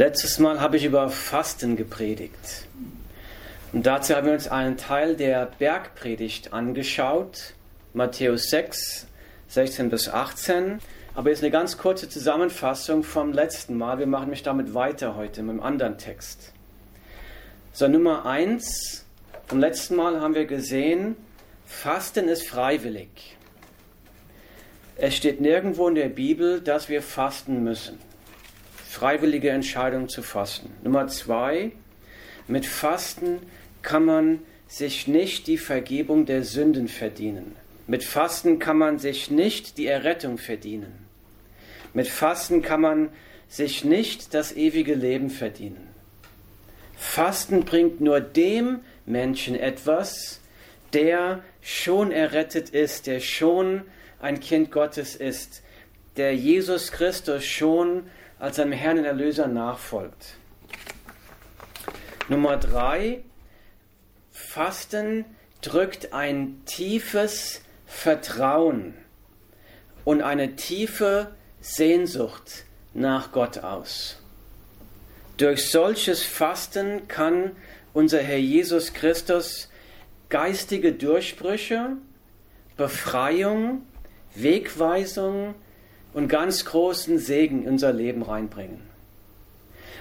Letztes Mal habe ich über Fasten gepredigt. Und dazu haben wir uns einen Teil der Bergpredigt angeschaut, Matthäus 6, 16 bis 18. Aber jetzt eine ganz kurze Zusammenfassung vom letzten Mal. Wir machen mich damit weiter heute mit einem anderen Text. So, Nummer 1. Vom letzten Mal haben wir gesehen, Fasten ist freiwillig. Es steht nirgendwo in der Bibel, dass wir fasten müssen freiwillige Entscheidung zu fasten. Nummer zwei, mit Fasten kann man sich nicht die Vergebung der Sünden verdienen. Mit Fasten kann man sich nicht die Errettung verdienen. Mit Fasten kann man sich nicht das ewige Leben verdienen. Fasten bringt nur dem Menschen etwas, der schon errettet ist, der schon ein Kind Gottes ist, der Jesus Christus schon als seinem Herrn und Erlöser nachfolgt. Nummer drei, Fasten drückt ein tiefes Vertrauen und eine tiefe Sehnsucht nach Gott aus. Durch solches Fasten kann unser Herr Jesus Christus geistige Durchbrüche, Befreiung, Wegweisung, und ganz großen Segen in unser Leben reinbringen.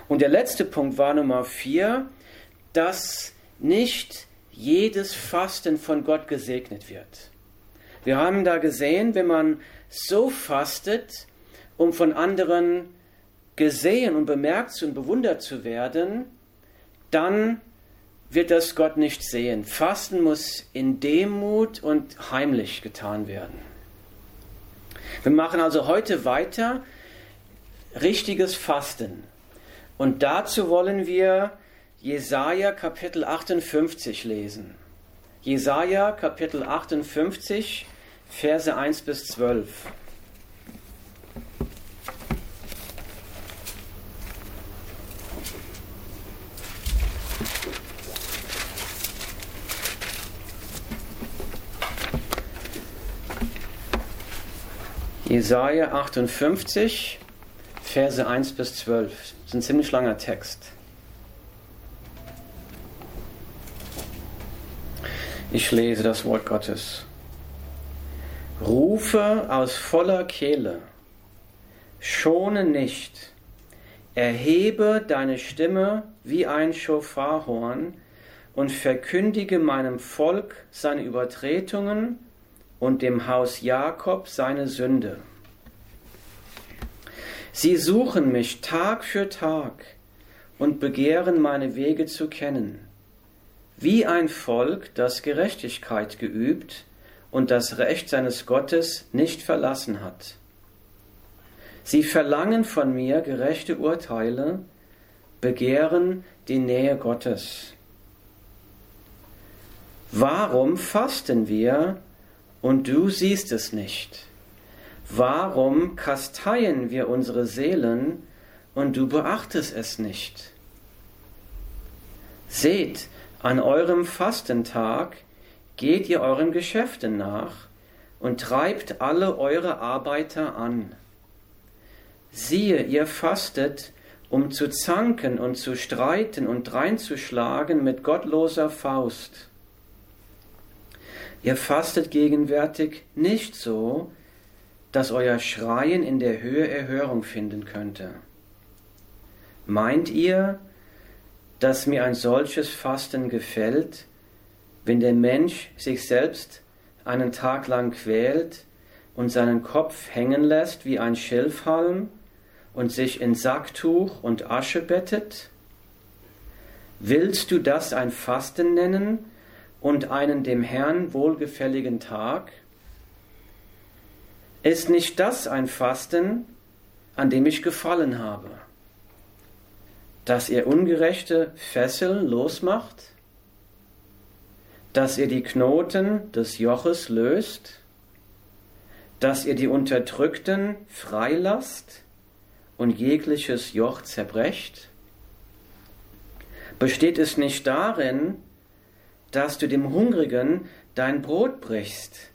Und der letzte Punkt war Nummer vier, dass nicht jedes Fasten von Gott gesegnet wird. Wir haben da gesehen, wenn man so fastet, um von anderen gesehen und bemerkt und bewundert zu werden, dann wird das Gott nicht sehen. Fasten muss in Demut und heimlich getan werden. Wir machen also heute weiter richtiges Fasten. Und dazu wollen wir Jesaja Kapitel 58 lesen. Jesaja Kapitel 58, Verse 1 bis 12. Jesaja 58, Verse 1 bis 12. Das ist ein ziemlich langer Text. Ich lese das Wort Gottes. Rufe aus voller Kehle, schone nicht, erhebe deine Stimme wie ein Schofarhorn und verkündige meinem Volk seine Übertretungen und dem Haus Jakob seine Sünde. Sie suchen mich Tag für Tag und begehren meine Wege zu kennen, wie ein Volk, das Gerechtigkeit geübt und das Recht seines Gottes nicht verlassen hat. Sie verlangen von mir gerechte Urteile, begehren die Nähe Gottes. Warum fasten wir und du siehst es nicht. Warum kasteien wir unsere Seelen und du beachtest es nicht? Seht, an eurem Fastentag geht ihr euren Geschäften nach und treibt alle eure Arbeiter an. Siehe, ihr fastet, um zu zanken und zu streiten und dreinzuschlagen mit gottloser Faust. Ihr fastet gegenwärtig nicht so, dass euer Schreien in der Höhe Erhörung finden könnte. Meint ihr, dass mir ein solches Fasten gefällt, wenn der Mensch sich selbst einen Tag lang quält und seinen Kopf hängen lässt wie ein Schilfhalm und sich in Sacktuch und Asche bettet? Willst du das ein Fasten nennen, und einen dem Herrn wohlgefälligen Tag? Ist nicht das ein Fasten, an dem ich gefallen habe? Dass ihr ungerechte Fesseln losmacht? Dass ihr die Knoten des Joches löst? Dass ihr die Unterdrückten freilasst und jegliches Joch zerbrecht? Besteht es nicht darin, dass du dem Hungrigen dein Brot brichst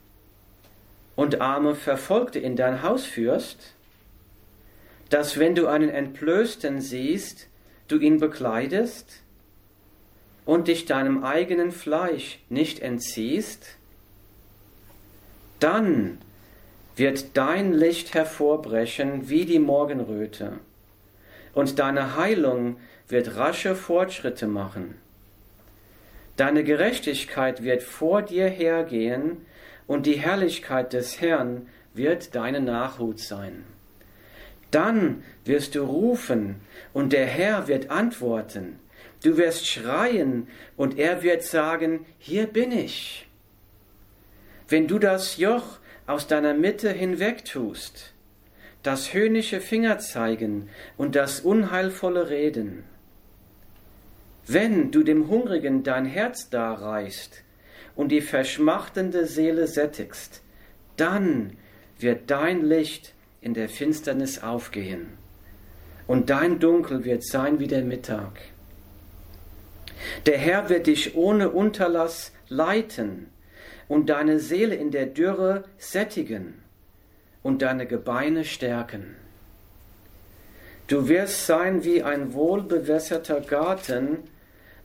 und arme Verfolgte in dein Haus führst, dass wenn du einen Entblößten siehst, du ihn bekleidest und dich deinem eigenen Fleisch nicht entziehst, dann wird dein Licht hervorbrechen wie die Morgenröte, und deine Heilung wird rasche Fortschritte machen. Deine Gerechtigkeit wird vor dir hergehen, und die Herrlichkeit des Herrn wird deine Nachhut sein. Dann wirst du rufen, und der Herr wird antworten. Du wirst schreien, und er wird sagen, hier bin ich. Wenn du das Joch aus deiner Mitte hinwegtust, das höhnische Fingerzeigen und das unheilvolle Reden. Wenn du dem Hungrigen dein Herz darreichst und die verschmachtende Seele sättigst, dann wird dein Licht in der Finsternis aufgehen und dein Dunkel wird sein wie der Mittag. Der Herr wird dich ohne Unterlass leiten und deine Seele in der Dürre sättigen und deine Gebeine stärken. Du wirst sein wie ein wohlbewässerter Garten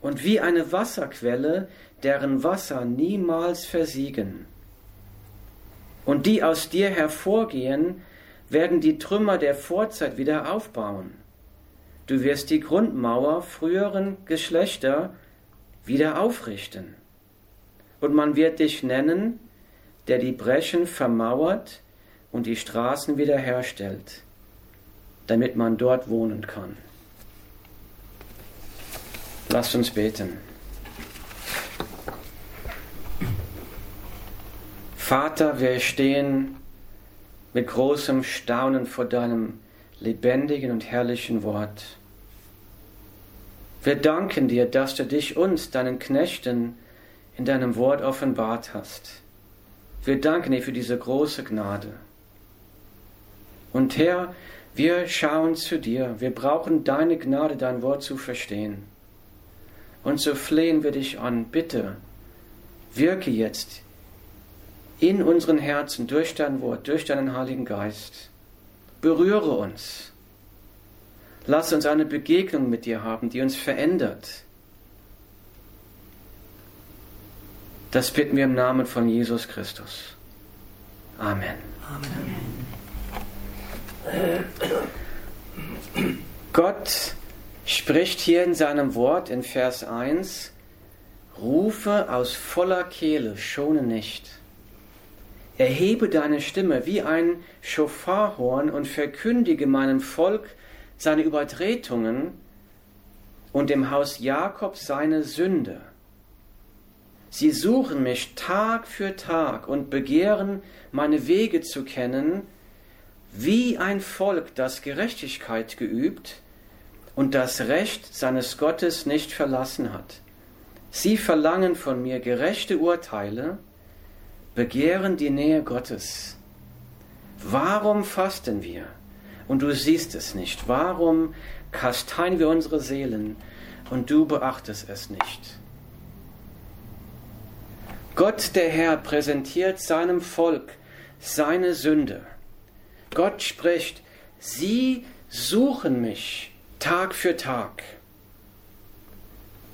und wie eine Wasserquelle, deren Wasser niemals versiegen. Und die aus dir hervorgehen, werden die Trümmer der Vorzeit wieder aufbauen. Du wirst die Grundmauer früheren Geschlechter wieder aufrichten und man wird dich nennen, der die Breschen vermauert und die Straßen wiederherstellt, damit man dort wohnen kann. Lasst uns beten. Vater, wir stehen mit großem Staunen vor deinem lebendigen und herrlichen Wort. Wir danken dir, dass du dich uns, deinen Knechten, in deinem Wort offenbart hast. Wir danken dir für diese große Gnade. Und Herr, wir schauen zu dir. Wir brauchen deine Gnade, dein Wort zu verstehen. Und so flehen wir dich an, bitte, wirke jetzt in unseren Herzen durch dein Wort, durch deinen Heiligen Geist. Berühre uns. Lass uns eine Begegnung mit dir haben, die uns verändert Das bitten wir im Namen von Jesus Christus. Amen. Amen. Gott spricht hier in seinem Wort in Vers 1, Rufe aus voller Kehle, schone nicht. Erhebe deine Stimme wie ein Schofarhorn und verkündige meinem Volk seine Übertretungen und dem Haus Jakob seine Sünde. Sie suchen mich Tag für Tag und begehren, meine Wege zu kennen, wie ein Volk, das Gerechtigkeit geübt und das Recht seines Gottes nicht verlassen hat. Sie verlangen von mir gerechte Urteile, begehren die Nähe Gottes. Warum fasten wir? Und du siehst es nicht. Warum kasteien wir unsere Seelen und du beachtest es nicht? Gott der Herr präsentiert seinem Volk seine Sünde. Gott spricht, sie suchen mich Tag für Tag.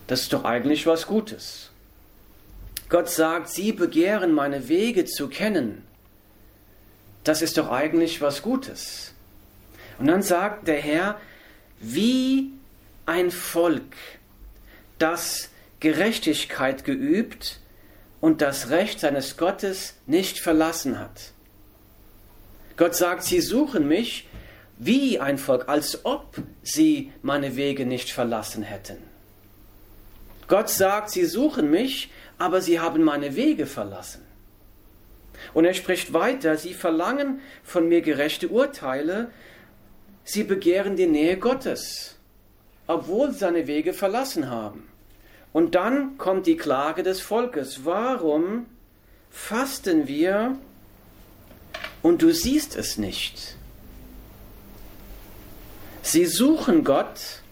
Das ist doch eigentlich was Gutes. Gott sagt, sie begehren meine Wege zu kennen. Das ist doch eigentlich was Gutes. Und dann sagt der Herr, wie ein Volk, das Gerechtigkeit geübt und das Recht seines Gottes nicht verlassen hat. Gott sagt, sie suchen mich wie ein Volk, als ob sie meine Wege nicht verlassen hätten. Gott sagt, sie suchen mich, aber sie haben meine Wege verlassen. Und er spricht weiter, sie verlangen von mir gerechte Urteile, sie begehren die Nähe Gottes, obwohl sie seine Wege verlassen haben. Und dann kommt die Klage des Volkes. Warum fasten wir und du siehst es nicht? Sie suchen Gott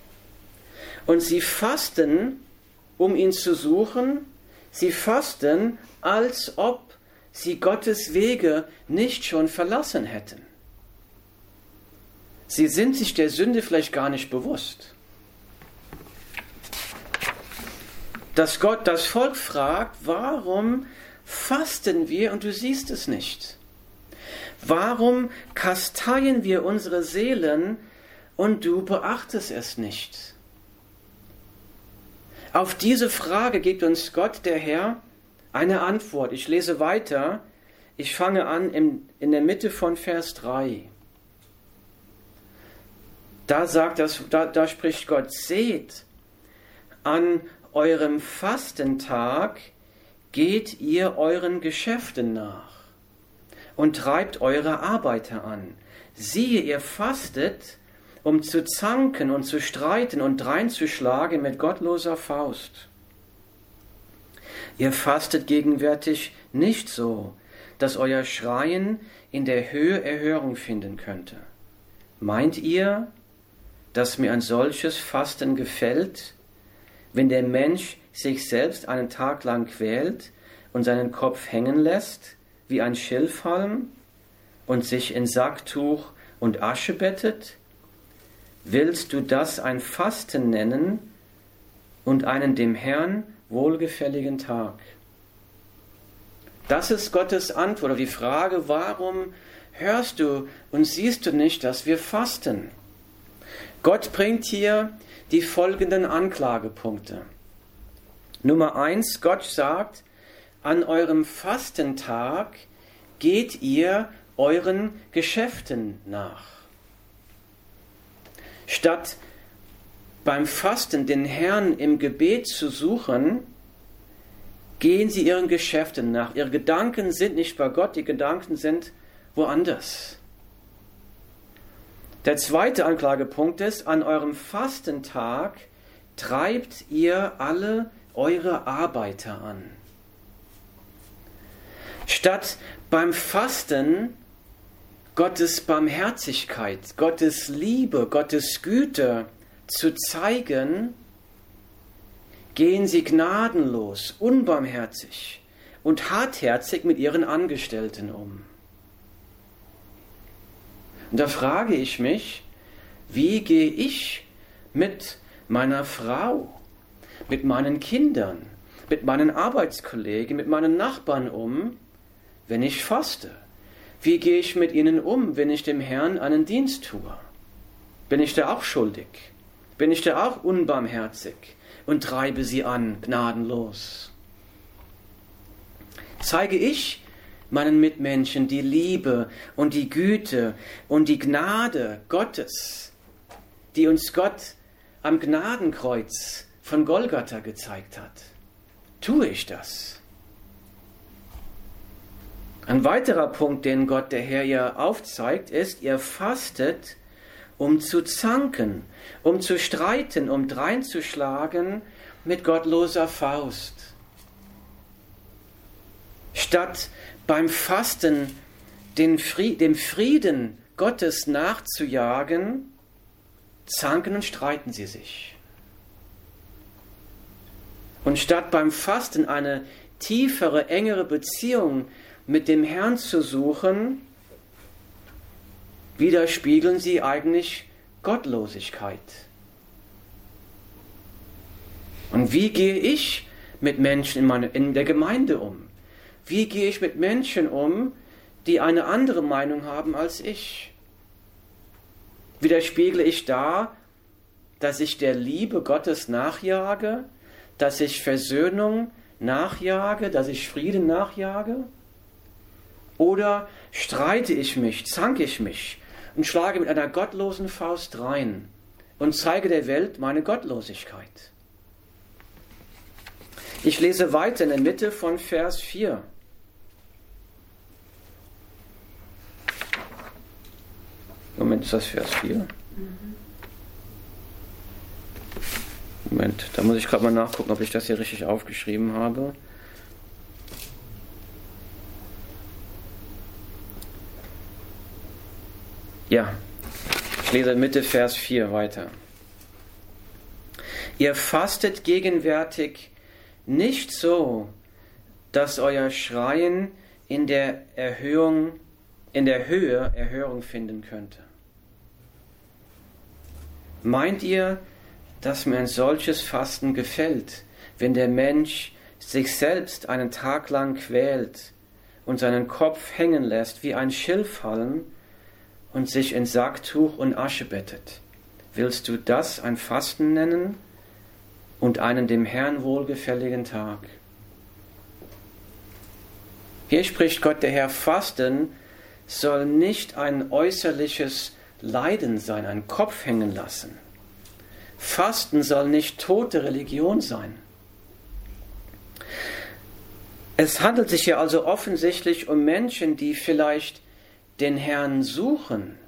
und sie fasten, um ihn zu suchen. Sie fasten, als ob sie Gottes Wege nicht schon verlassen hätten. Sie sind sich der Sünde vielleicht gar nicht bewusst. dass Gott das Volk fragt, warum fasten wir und du siehst es nicht? Warum kasteien wir unsere Seelen und du beachtest es nicht? Auf diese Frage gibt uns Gott, der Herr, eine Antwort. Ich lese weiter. Ich fange an in, in der Mitte von Vers 3. Da sagt das, da, da spricht Gott, seht, an eurem Fastentag geht ihr euren Geschäften nach und treibt eure Arbeiter an. Siehe, ihr fastet, um zu zanken und zu streiten und dreinzuschlagen mit gottloser Faust. Ihr fastet gegenwärtig nicht so, dass euer Schreien in der Höhe Erhörung finden könnte. Meint ihr, dass mir ein solches Fasten gefällt, wenn der Mensch sich selbst einen Tag lang quält und seinen Kopf hängen lässt wie ein Schilfhalm und sich in Sacktuch und Asche bettet? Willst du das ein Fasten nennen und einen dem Herrn wohlgefälligen Tag? Das ist Gottes Antwort auf die Frage, warum hörst du und siehst du nicht, dass wir fasten? Gott bringt hier die folgenden Anklagepunkte. Nummer eins, Gott sagt, an eurem Fastentag geht ihr euren Geschäften nach. Statt beim Fasten den Herrn im Gebet zu suchen, gehen sie ihren Geschäften nach. Ihre Gedanken sind nicht bei Gott, die Gedanken sind woanders. Der zweite Anklagepunkt ist, an eurem Fastentag treibt ihr alle eure Arbeiter an. Statt beim Fasten Gottes Barmherzigkeit, Gottes Liebe, Gottes Güte zu zeigen, gehen sie gnadenlos, unbarmherzig und hartherzig mit ihren Angestellten um. Und da frage ich mich, wie gehe ich mit meiner Frau, mit meinen Kindern, mit meinen Arbeitskollegen, mit meinen Nachbarn um, wenn ich faste? Wie gehe ich mit ihnen um, wenn ich dem Herrn einen Dienst tue? Bin ich da auch schuldig? Bin ich da auch unbarmherzig und treibe sie an, gnadenlos? Zeige ich meinen Mitmenschen die Liebe und die Güte und die Gnade Gottes, die uns Gott am Gnadenkreuz von Golgatha gezeigt hat. Tue ich das? Ein weiterer Punkt, den Gott der Herr ja aufzeigt, ist, ihr fastet, um zu zanken, um zu streiten, um dreinzuschlagen mit gottloser Faust. Statt beim Fasten dem Frieden Gottes nachzujagen, zanken und streiten sie sich. Und statt beim Fasten eine tiefere, engere Beziehung mit dem Herrn zu suchen, widerspiegeln sie eigentlich Gottlosigkeit. Und wie gehe ich mit Menschen in, meine, in der Gemeinde um? Wie gehe ich mit Menschen um, die eine andere Meinung haben als ich? Widerspiegle ich da, dass ich der Liebe Gottes nachjage, dass ich Versöhnung nachjage, dass ich Frieden nachjage? Oder streite ich mich, zanke ich mich und schlage mit einer gottlosen Faust rein und zeige der Welt meine Gottlosigkeit? Ich lese weiter in der Mitte von Vers 4. Moment, ist das Vers 4? Moment, da muss ich gerade mal nachgucken, ob ich das hier richtig aufgeschrieben habe. Ja, ich lese Mitte Vers 4 weiter. Ihr fastet gegenwärtig nicht so, dass euer Schreien in der Erhöhung, in der Höhe Erhörung finden könnte. Meint ihr, dass mir ein solches Fasten gefällt, wenn der Mensch sich selbst einen Tag lang quält und seinen Kopf hängen lässt wie ein Schilfhalm und sich in Sacktuch und Asche bettet. Willst du das ein Fasten nennen und einen dem Herrn wohlgefälligen Tag? Hier spricht Gott der Herr, Fasten soll nicht ein äußerliches Leiden sein, ein Kopf hängen lassen. Fasten soll nicht tote Religion sein. Es handelt sich hier also offensichtlich um Menschen, die vielleicht den Herrn suchen,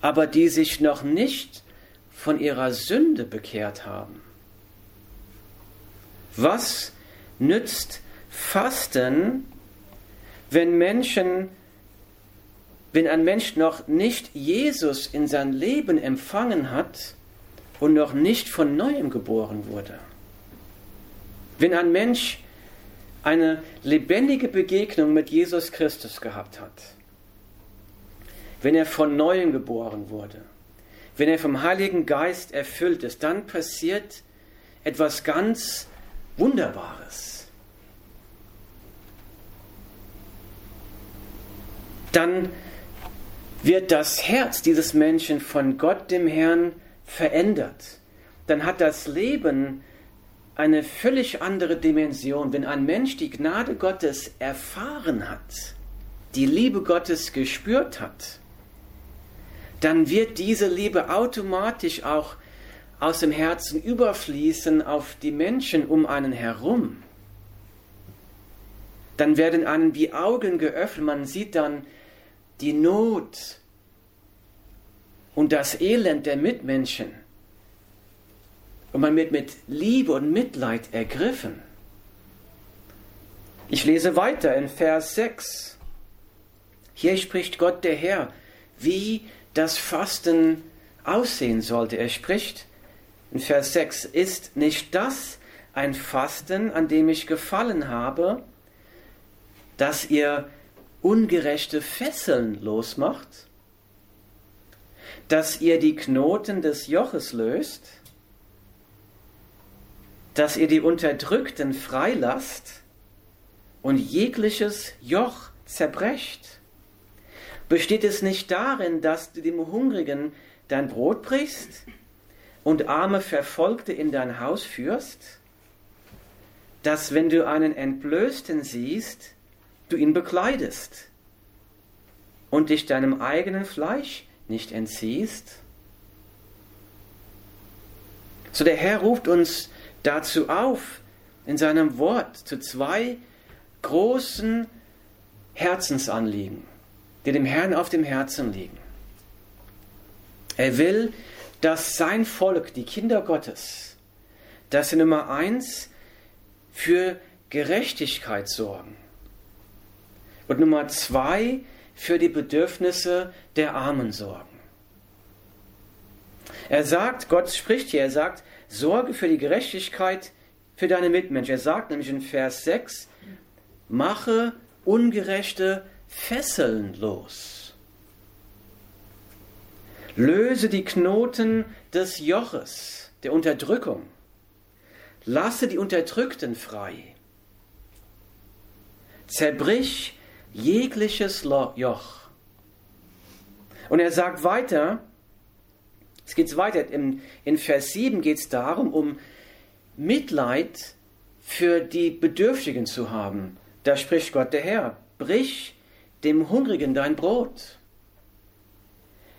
aber die sich noch nicht von ihrer Sünde bekehrt haben. Was nützt Fasten, wenn Menschen, wenn ein Mensch noch nicht Jesus in sein Leben empfangen hat und noch nicht von neuem geboren wurde? Wenn ein Mensch eine lebendige Begegnung mit Jesus Christus gehabt hat, wenn er von neuem geboren wurde, wenn er vom Heiligen Geist erfüllt ist, dann passiert etwas ganz Wunderbares. Dann wird das Herz dieses Menschen von Gott, dem Herrn, verändert. Dann hat das Leben eine völlig andere Dimension. Wenn ein Mensch die Gnade Gottes erfahren hat, die Liebe Gottes gespürt hat, dann wird diese Liebe automatisch auch aus dem Herzen überfließen auf die Menschen um einen herum. Dann werden einem die Augen geöffnet, man sieht dann die Not und das Elend der Mitmenschen und man wird mit Liebe und Mitleid ergriffen. Ich lese weiter in Vers 6. Hier spricht Gott der Herr, wie das Fasten aussehen sollte. Er spricht in Vers 6, ist nicht das ein Fasten, an dem ich gefallen habe, dass ihr ungerechte Fesseln losmacht, dass ihr die Knoten des Joches löst, dass ihr die Unterdrückten freilasst und jegliches Joch zerbrecht? Besteht es nicht darin, dass du dem Hungrigen dein Brot brichst und arme Verfolgte in dein Haus führst? Dass wenn du einen Entblößten siehst, du ihn bekleidest und dich deinem eigenen Fleisch nicht entziehst? So der Herr ruft uns dazu auf, in seinem Wort zu zwei großen Herzensanliegen, die dem Herrn auf dem Herzen liegen. Er will, dass sein Volk, die Kinder Gottes, dass sie Nummer eins für Gerechtigkeit sorgen und Nummer zwei für die Bedürfnisse der Armen sorgen. Er sagt, Gott spricht hier, er sagt, Sorge für die Gerechtigkeit für deine Mitmenschen. Er sagt nämlich in Vers 6, mache ungerechte Fesseln los. Löse die Knoten des Joches, der Unterdrückung. Lasse die Unterdrückten frei. Zerbrich jegliches Joch. Und er sagt weiter, es geht weiter. In, in Vers 7 geht es darum, um Mitleid für die Bedürftigen zu haben. Da spricht Gott der Herr. Brich dem Hungrigen dein Brot.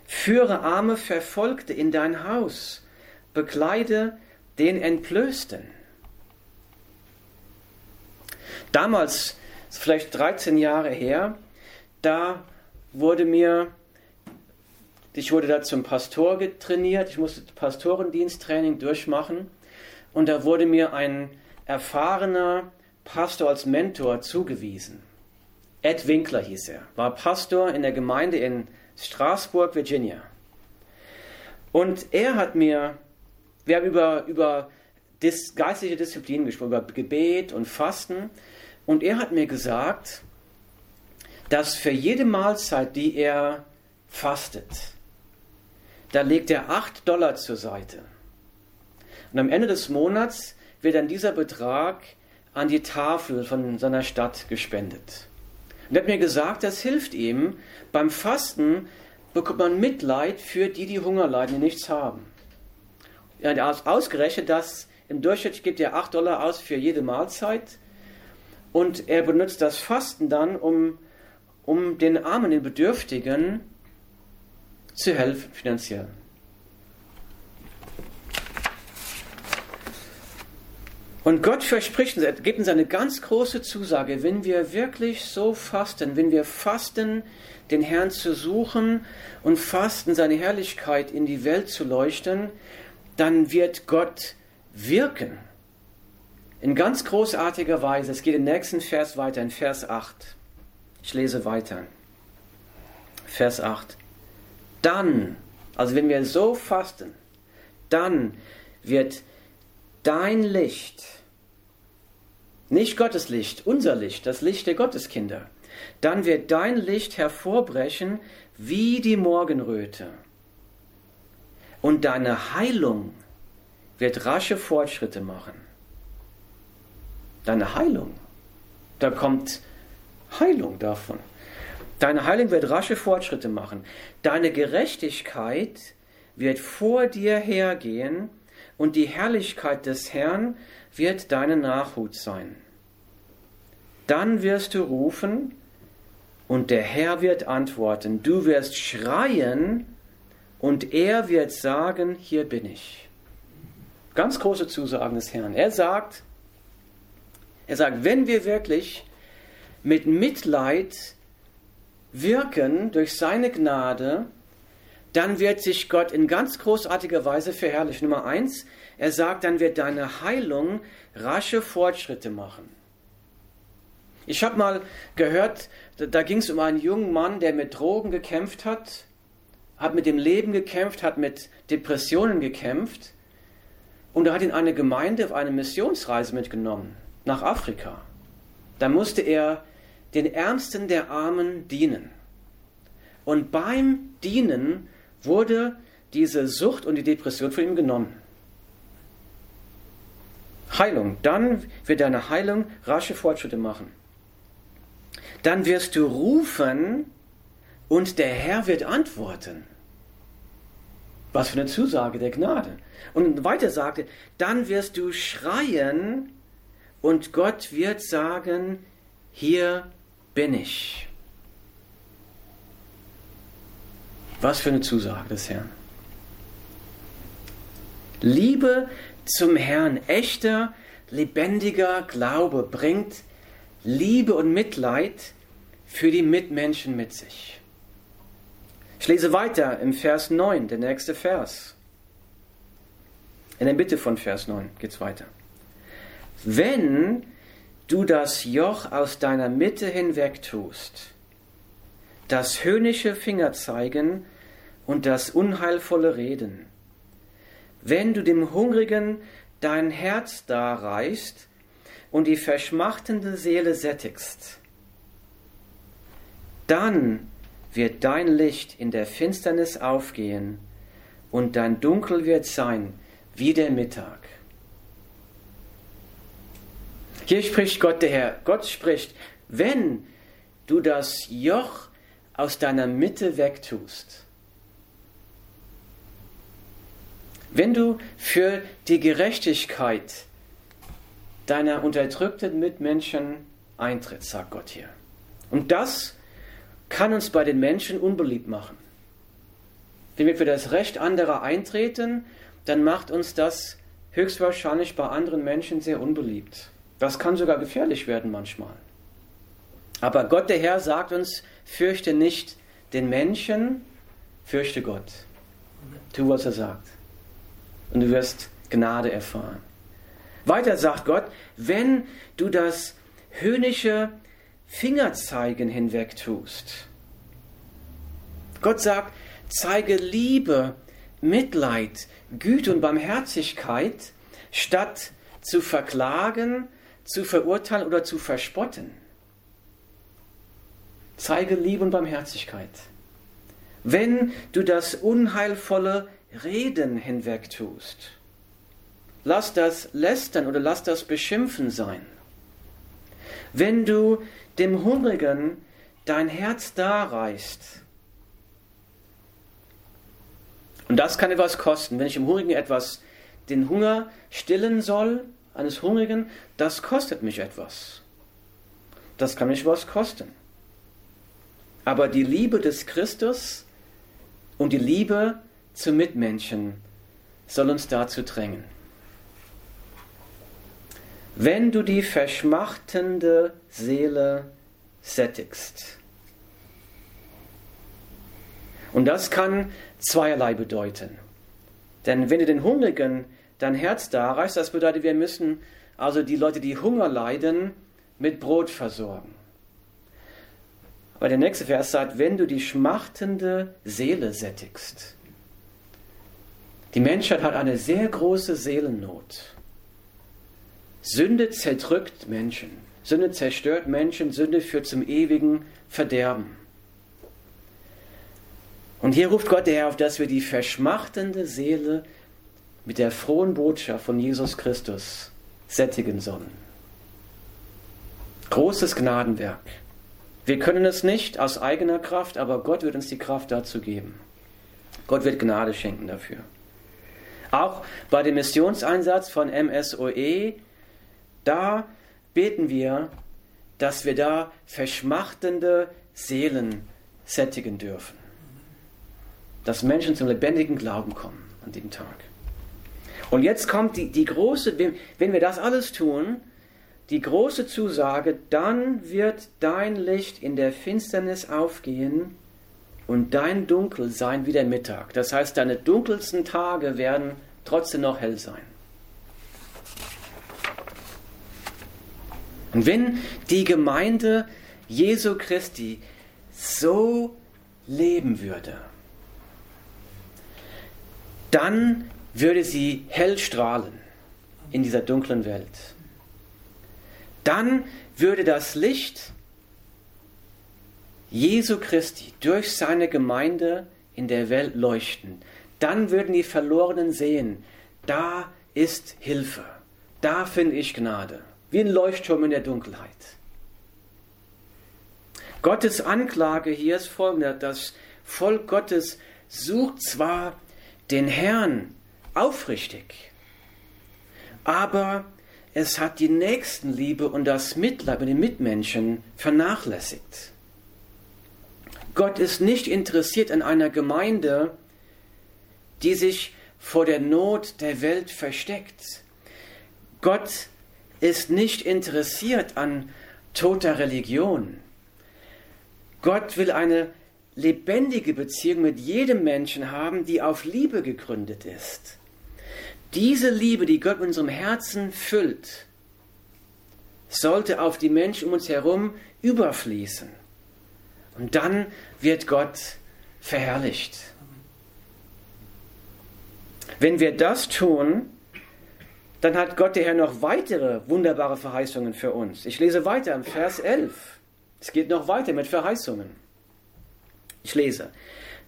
Führe arme Verfolgte in dein Haus. Bekleide den Entblößten. Damals, vielleicht 13 Jahre her, da wurde mir ich wurde da zum Pastor getrainiert, ich musste Pastorendiensttraining durchmachen und da wurde mir ein erfahrener Pastor als Mentor zugewiesen. Ed Winkler hieß er, war Pastor in der Gemeinde in Straßburg, Virginia. Und er hat mir, wir haben über, über dis, geistliche Disziplinen gesprochen, über Gebet und Fasten. Und er hat mir gesagt, dass für jede Mahlzeit, die er fastet, da legt er 8 Dollar zur Seite. Und am Ende des Monats wird dann dieser Betrag an die Tafel von seiner Stadt gespendet. Und er hat mir gesagt, das hilft ihm. Beim Fasten bekommt man Mitleid für die, die Hunger leiden, die nichts haben. Er hat ausgerechnet, dass im Durchschnitt gibt er 8 Dollar aus für jede Mahlzeit. Und er benutzt das Fasten dann, um, um den Armen, den Bedürftigen zu helfen finanziell. Und Gott verspricht uns, gibt uns eine ganz große Zusage, wenn wir wirklich so fasten, wenn wir fasten, den Herrn zu suchen und fasten, seine Herrlichkeit in die Welt zu leuchten, dann wird Gott wirken. In ganz großartiger Weise. Es geht im nächsten Vers weiter, in Vers 8. Ich lese weiter. Vers 8. Dann, also wenn wir so fasten, dann wird dein Licht, nicht Gottes Licht, unser Licht, das Licht der Gotteskinder, dann wird dein Licht hervorbrechen wie die Morgenröte. Und deine Heilung wird rasche Fortschritte machen. Deine Heilung, da kommt Heilung davon. Deine Heilung wird rasche Fortschritte machen. Deine Gerechtigkeit wird vor dir hergehen und die Herrlichkeit des Herrn wird deine Nachhut sein. Dann wirst du rufen und der Herr wird antworten. Du wirst schreien und er wird sagen, hier bin ich. Ganz große Zusagen des Herrn. Er sagt, er sagt, wenn wir wirklich mit Mitleid wirken durch seine Gnade, dann wird sich Gott in ganz großartiger Weise verherrlichen. Nummer eins, er sagt, dann wird deine Heilung rasche Fortschritte machen. Ich habe mal gehört, da, ging es um einen jungen Mann, der mit Drogen gekämpft hat, hat mit dem Leben gekämpft, hat mit Depressionen gekämpft und er hat ihn eine Gemeinde auf eine Missionsreise mitgenommen nach Afrika. Da musste er den Ärmsten der Armen dienen. Und beim Dienen wurde diese Sucht und die Depression von ihm genommen. Heilung. Dann wird deine Heilung rasche Fortschritte machen. Dann wirst du rufen und der Herr wird antworten. Was für eine Zusage der Gnade. Und weiter sagte, dann wirst du schreien und Gott wird sagen, hier bin ich. Was für eine Zusage des Herrn. Liebe zum Herrn, echter, lebendiger Glaube bringt Liebe und Mitleid für die Mitmenschen mit sich. Ich lese weiter im Vers 9, der nächste Vers. In der Mitte von Vers 9 geht es weiter. Wenn du das Joch aus deiner Mitte hinweg tust, das höhnische Fingerzeigen und das unheilvolle Reden, wenn du dem Hungrigen dein Herz darreichst und die verschmachtende Seele sättigst, dann wird dein Licht in der Finsternis aufgehen und dein Dunkel wird sein wie der Mittag. Hier spricht Gott der Herr. Gott spricht, wenn du das Joch aus deiner Mitte wegtust, wenn du für die Gerechtigkeit deiner unterdrückten Mitmenschen eintrittst, sagt Gott hier. Und das kann uns bei den Menschen unbeliebt machen. Wenn wir für das Recht anderer eintreten, dann macht uns das höchstwahrscheinlich bei anderen Menschen sehr unbeliebt. Das kann sogar gefährlich werden manchmal. Aber Gott der Herr sagt uns, fürchte nicht den Menschen, fürchte Gott. Tu, was er sagt. Und du wirst Gnade erfahren. Weiter sagt Gott, wenn du das höhnische Fingerzeigen hinweg tust. Gott sagt, zeige Liebe, Mitleid, Güte und Barmherzigkeit, statt zu verklagen, zu verurteilen oder zu verspotten. Zeige Liebe und Barmherzigkeit. Wenn du das unheilvolle Reden hinweg tust. lass das Lästern oder lass das Beschimpfen sein. Wenn du dem Hungrigen dein Herz darreichst, und das kann etwas kosten, wenn ich dem Hungrigen etwas, den Hunger stillen soll, eines Hungrigen, das kostet mich etwas. Das kann mich was kosten. Aber die Liebe des Christus und die Liebe zu Mitmenschen soll uns dazu drängen. Wenn du die verschmachtende Seele sättigst. Und das kann zweierlei bedeuten. Denn wenn du den Hungrigen dein Herz darreichst, das bedeutet, wir müssen also die Leute, die Hunger leiden, mit Brot versorgen. Aber der nächste Vers sagt, wenn du die schmachtende Seele sättigst. Die Menschheit hat eine sehr große Seelennot. Sünde zerdrückt Menschen. Sünde zerstört Menschen. Sünde führt zum ewigen Verderben. Und hier ruft Gott der Herr auf, dass wir die verschmachtende Seele mit der frohen Botschaft von Jesus Christus sättigen sollen. Großes Gnadenwerk. Wir können es nicht aus eigener Kraft, aber Gott wird uns die Kraft dazu geben. Gott wird Gnade schenken dafür. Auch bei dem Missionseinsatz von MSOE, da beten wir, dass wir da verschmachtende Seelen sättigen dürfen. Dass Menschen zum lebendigen Glauben kommen an dem Tag. Und jetzt kommt die, die große, wenn wir das alles tun, die große Zusage, dann wird dein Licht in der Finsternis aufgehen und dein Dunkel sein wie der Mittag. Das heißt, deine dunkelsten Tage werden trotzdem noch hell sein. Und wenn die Gemeinde Jesu Christi so leben würde, dann würde sie hell strahlen in dieser dunklen Welt dann würde das Licht Jesu Christi durch seine Gemeinde in der Welt leuchten. Dann würden die Verlorenen sehen, da ist Hilfe, da finde ich Gnade, wie ein Leuchtturm in der Dunkelheit. Gottes Anklage hier ist folgende, das Volk Gottes sucht zwar den Herrn aufrichtig, aber es hat die Nächstenliebe und das Mitleid mit den Mitmenschen vernachlässigt. Gott ist nicht interessiert an einer Gemeinde, die sich vor der Not der Welt versteckt. Gott ist nicht interessiert an toter Religion. Gott will eine lebendige Beziehung mit jedem Menschen haben, die auf Liebe gegründet ist. Diese Liebe, die Gott mit unserem Herzen füllt, sollte auf die Menschen um uns herum überfließen. Und dann wird Gott verherrlicht. Wenn wir das tun, dann hat Gott der Herr noch weitere wunderbare Verheißungen für uns. Ich lese weiter im Vers 11. Es geht noch weiter mit Verheißungen. Ich lese.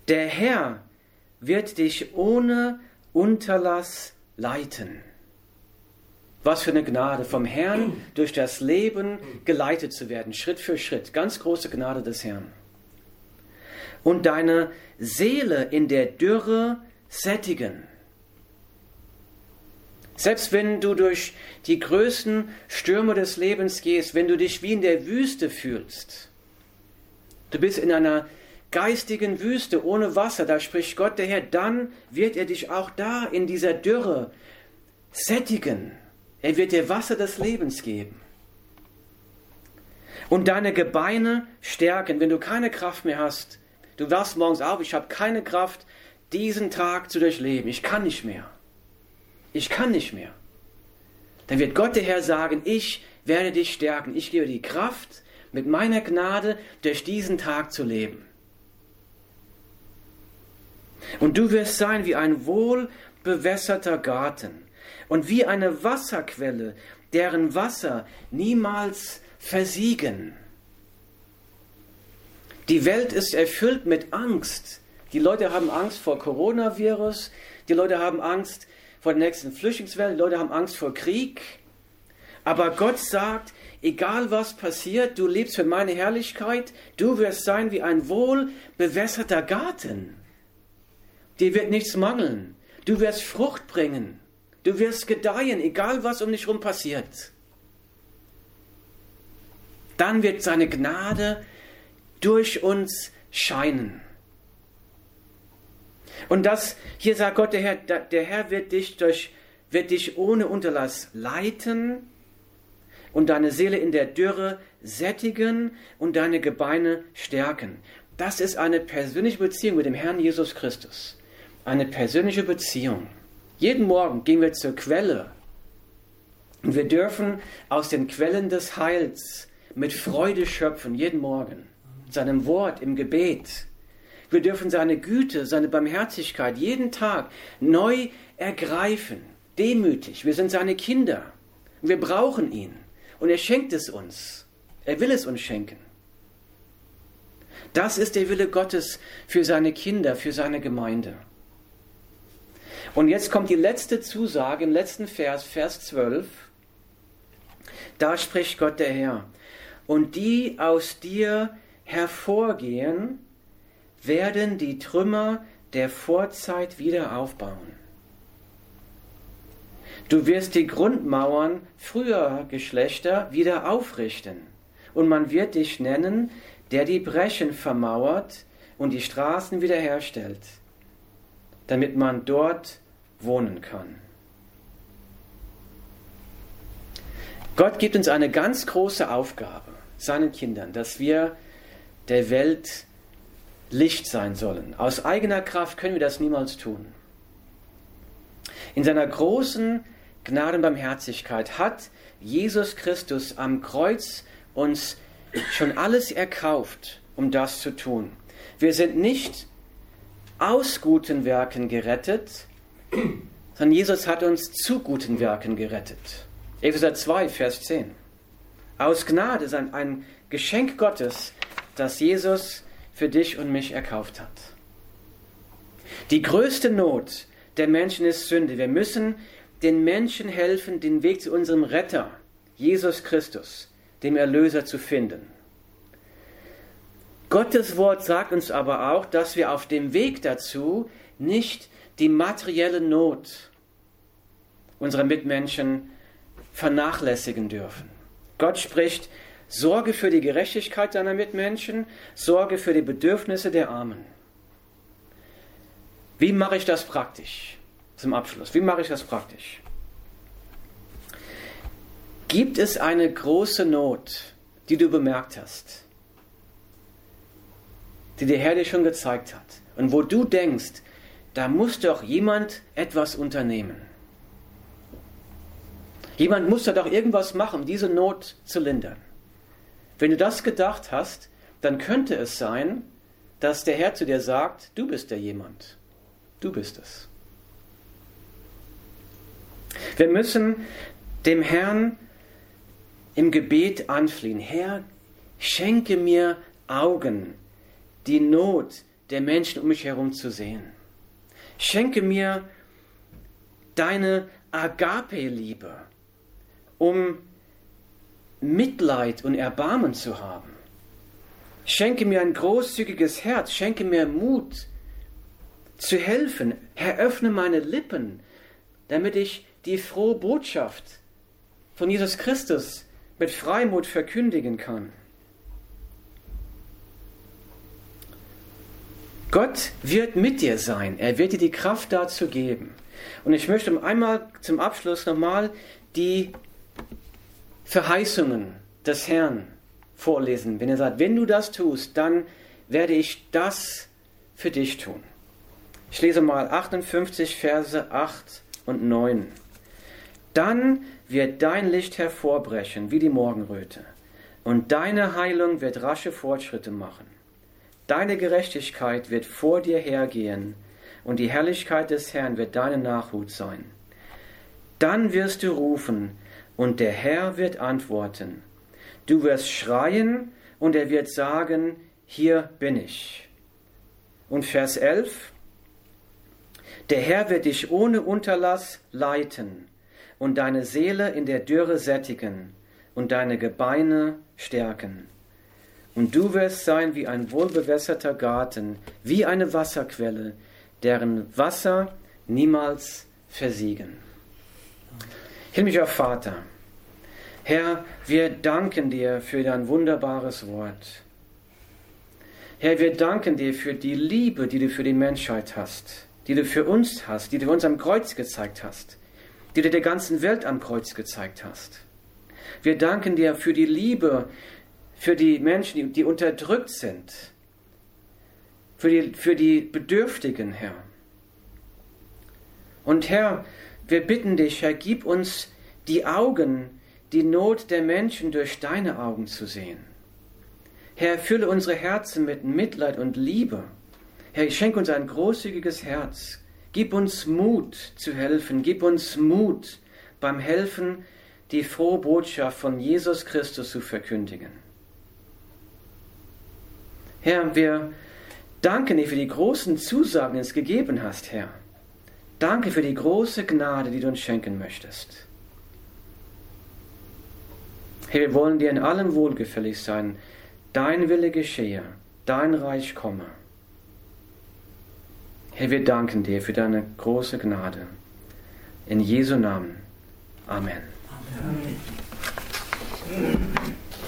Der Herr wird dich ohne Unterlass leiten. Was für eine Gnade, vom Herrn durch das Leben geleitet zu werden, Schritt für Schritt. Ganz große Gnade des Herrn. Und deine Seele in der Dürre sättigen. Selbst wenn du durch die größten Stürme des Lebens gehst, wenn du dich wie in der Wüste fühlst, du bist in einer geistigen Wüste ohne Wasser, da spricht Gott der Herr, dann wird er dich auch da in dieser Dürre sättigen. Er wird dir Wasser des Lebens geben. Und deine Gebeine stärken, wenn du keine Kraft mehr hast. Du wachst morgens auf, ich habe keine Kraft, diesen Tag zu durchleben. Ich kann nicht mehr. Ich kann nicht mehr. Dann wird Gott der Herr sagen, ich werde dich stärken. Ich gebe dir die Kraft, mit meiner Gnade durch diesen Tag zu leben. Und du wirst sein wie ein wohlbewässerter Garten und wie eine Wasserquelle, deren Wasser niemals versiegen. Die Welt ist erfüllt mit Angst. Die Leute haben Angst vor Coronavirus, die Leute haben Angst vor der nächsten Flüchtlingswelle, die Leute haben Angst vor Krieg. Aber Gott sagt, egal was passiert, du lebst für meine Herrlichkeit, du wirst sein wie ein wohl bewässerter Garten. Dir wird nichts mangeln. Du wirst Frucht bringen. Du wirst gedeihen, egal was um dich herum passiert. Dann wird seine Gnade durch uns scheinen. Und das, hier sagt Gott, der Herr, der Herr wird dich durch, wird dich ohne Unterlass leiten und deine Seele in der Dürre sättigen und deine Gebeine stärken. Das ist eine persönliche Beziehung mit dem Herrn Jesus Christus. Eine persönliche Beziehung. Jeden Morgen gehen wir zur Quelle und wir dürfen aus den Quellen des Heils mit Freude schöpfen, jeden Morgen. Seinem Wort, im Gebet. Wir dürfen seine Güte, seine Barmherzigkeit jeden Tag neu ergreifen. Demütig. Wir sind seine Kinder. Wir brauchen ihn. Und er schenkt es uns. Er will es uns schenken. Das ist der Wille Gottes für seine Kinder, für seine Gemeinde. Und jetzt kommt die letzte Zusage im letzten Vers, Vers 12. Da spricht Gott der Herr. Und die aus dir hervorgehen, werden die Trümmer der Vorzeit wieder aufbauen. Du wirst die Grundmauern früherer Geschlechter wieder aufrichten, und man wird dich nennen, der die Brechen vermauert und die Straßen wiederherstellt, damit man dort wohnen kann. Gott gibt uns eine ganz große Aufgabe, seinen Kindern, dass wir der Welt Licht sein sollen. Aus eigener Kraft können wir das niemals tun. In seiner großen Gnadenbarmherzigkeit hat Jesus Christus am Kreuz uns schon alles erkauft, um das zu tun. Wir sind nicht aus guten Werken gerettet, sondern Jesus hat uns zu guten Werken gerettet. Epheser 2, Vers 10. Aus Gnade ein Geschenk Gottes, das Jesus für dich und mich erkauft hat. Die größte Not der Menschen ist Sünde. Wir müssen den Menschen helfen, den Weg zu unserem Retter, Jesus Christus, dem Erlöser, zu finden. Gottes Wort sagt uns aber auch, dass wir auf dem Weg dazu nicht die materielle Not unserer Mitmenschen vernachlässigen dürfen. Gott spricht, Sorge für die Gerechtigkeit deiner Mitmenschen, Sorge für die Bedürfnisse der Armen. Wie mache ich das praktisch? Zum Abschluss. Wie mache ich das praktisch? Gibt es eine große Not, die du bemerkt hast, die der Herr dir schon gezeigt hat und wo du denkst, da muss doch jemand etwas unternehmen. Jemand muss da doch irgendwas machen, um diese Not zu lindern. Wenn du das gedacht hast, dann könnte es sein, dass der Herr zu dir sagt, du bist der jemand. Du bist es. Wir müssen dem Herrn im Gebet anfliehen. Herr, schenke mir Augen, die Not der Menschen um mich herum zu sehen. Schenke mir deine Agape-Liebe, um Mitleid und Erbarmen zu haben. Schenke mir ein großzügiges Herz, schenke mir Mut zu helfen. Herr, öffne meine Lippen, damit ich die frohe Botschaft von Jesus Christus mit Freimut verkündigen kann. Gott wird mit dir sein. Er wird dir die Kraft dazu geben. Und ich möchte einmal zum Abschluss nochmal die Verheißungen des Herrn vorlesen. Wenn er sagt, wenn du das tust, dann werde ich das für dich tun. Ich lese mal 58 Verse 8 und 9. Dann wird dein Licht hervorbrechen wie die Morgenröte, und deine Heilung wird rasche Fortschritte machen. Deine Gerechtigkeit wird vor dir hergehen, und die Herrlichkeit des Herrn wird deine Nachhut sein. Dann wirst du rufen, und der Herr wird antworten. Du wirst schreien, und er wird sagen, hier bin ich. Und Vers 11, Der Herr wird dich ohne Unterlass leiten und deine Seele in der Dürre sättigen und deine Gebeine stärken. Und du wirst sein wie ein wohlbewässerter Garten, wie eine Wasserquelle, deren Wasser niemals versiegen. Himmlischer Vater, Herr, wir danken dir für dein wunderbares Wort. Herr, wir danken dir für die Liebe, die du für die Menschheit hast, die du für uns hast, die du uns am Kreuz gezeigt hast, die du der ganzen Welt am Kreuz gezeigt hast. Wir danken dir für die Liebe für die Menschen, die, die unterdrückt sind, für die, für die Bedürftigen, Herr. Und Herr, wir bitten dich, Herr, gib uns die Augen, die Not der Menschen durch deine Augen zu sehen. Herr, fülle unsere Herzen mit Mitleid und Liebe. Herr, schenk uns ein großzügiges Herz. Gib uns Mut zu helfen. Gib uns Mut beim Helfen, die frohe Botschaft von Jesus Christus zu verkündigen. Herr, wir danken dir für die großen Zusagen, die du uns gegeben hast, Herr. Danke für die große Gnade, die du uns schenken möchtest. Herr, wir wollen dir in allem wohlgefällig sein. Dein Wille geschehe, dein Reich komme. Herr, wir danken dir für deine große Gnade. In Jesu Namen. Amen. Amen.